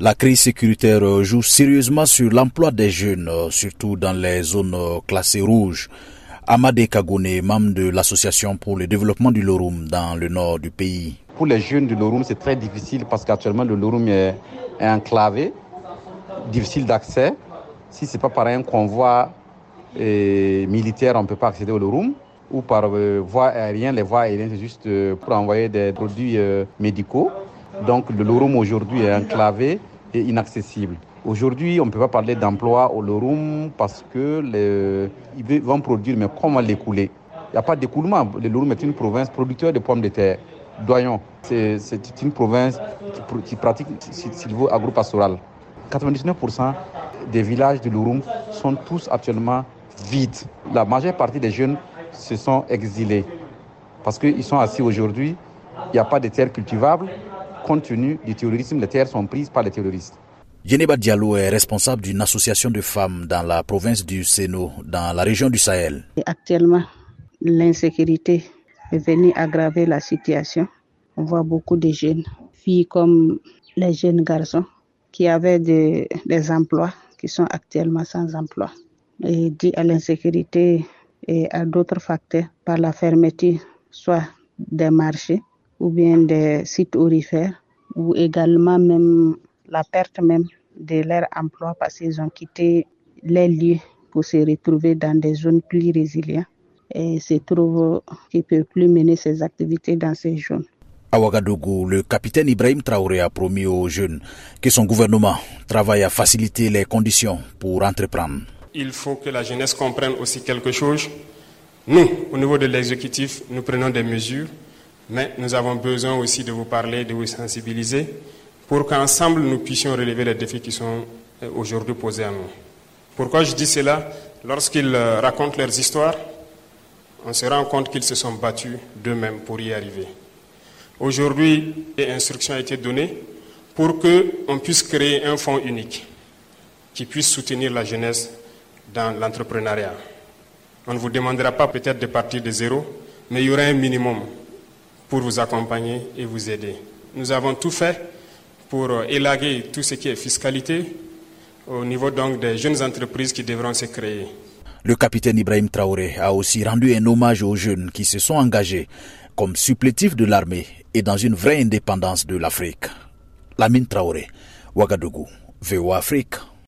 La crise sécuritaire joue sérieusement sur l'emploi des jeunes, surtout dans les zones classées rouges. Amadé Kagone, membre de l'association pour le développement du Lorum dans le nord du pays. Pour les jeunes du Lorum, c'est très difficile parce qu'actuellement le Lorum est, enclavé, difficile d'accès. Si ce n'est pas par un convoi euh, militaire, on ne peut pas accéder au Lorum. Ou par euh, voie aérienne, les voies aériennes, c'est juste euh, pour envoyer des produits médicaux. Donc le Lorum aujourd'hui est enclavé et inaccessible. Aujourd'hui, on ne peut pas parler d'emploi au Lorum parce que les, ils vont produire, mais comment l'écouler? Il n'y a pas d'écoulement. Le Lorum est une province producteur de pommes de terre. Doyon, c'est une province qui, pratique sylvo-agro-pastoral. 99% des villages de Lorum sont tous actuellement vides. La majeure partie des jeunes se sont exilés parce qu'ils sont assis aujourd'hui. Il n'y a pas de terres cultivables. Compte tenu du terrorisme, les terres sont prises par les terroristes. Yeneba Diallo est responsable d'une association de femmes dans la province du Sénat, dans la région du Sahel. Actuellement, l'insécurité est venue aggraver la situation. On voit beaucoup de jeunes filles comme les jeunes garçons qui avaient des, emplois qui sont actuellement sans emploi. Et dit à l'insécurité et à d'autres facteurs par la fermeture soit des marchés ou bien des sites orifères ou également même la perte même de leur emploi parce qu'ils ont quitté les lieux pour se retrouver dans des zones plus résilientes et se trouvent qu'ils ne peuvent plus mener ces activités dans ces zones. À Ouagadougou, le capitaine Ibrahim Traoré a promis aux jeunes que son gouvernement travaille à faciliter les conditions pour entreprendre. Il faut que la jeunesse comprenne aussi quelque chose. Nous, au niveau de l'exécutif, nous prenons des mesures, mais nous avons besoin aussi de vous parler, de vous sensibiliser pour qu'ensemble nous puissions relever les défis qui sont euh, aujourd'hui posés à nous. Pourquoi je dis cela? Lorsqu'ils euh, racontent leurs histoires, on se rend compte qu'ils se sont battus d'eux-mêmes pour y arriver. Aujourd'hui, des instructions ont été données pour qu'on puisse créer un fonds unique qui puisse soutenir la jeunesse dans l'entrepreneuriat. On ne vous demandera pas peut-être de partir de zéro, mais il y aura un minimum pour vous accompagner et vous aider. Nous avons tout fait pour euh, élaguer tout ce qui est fiscalité au niveau donc des jeunes entreprises qui devront se créer. Le capitaine Ibrahim Traoré a aussi rendu un hommage aux jeunes qui se sont engagés comme supplétifs de l'armée et dans une vraie indépendance de l'Afrique. Lamine Traoré, Ouagadougou, VOA Afrique.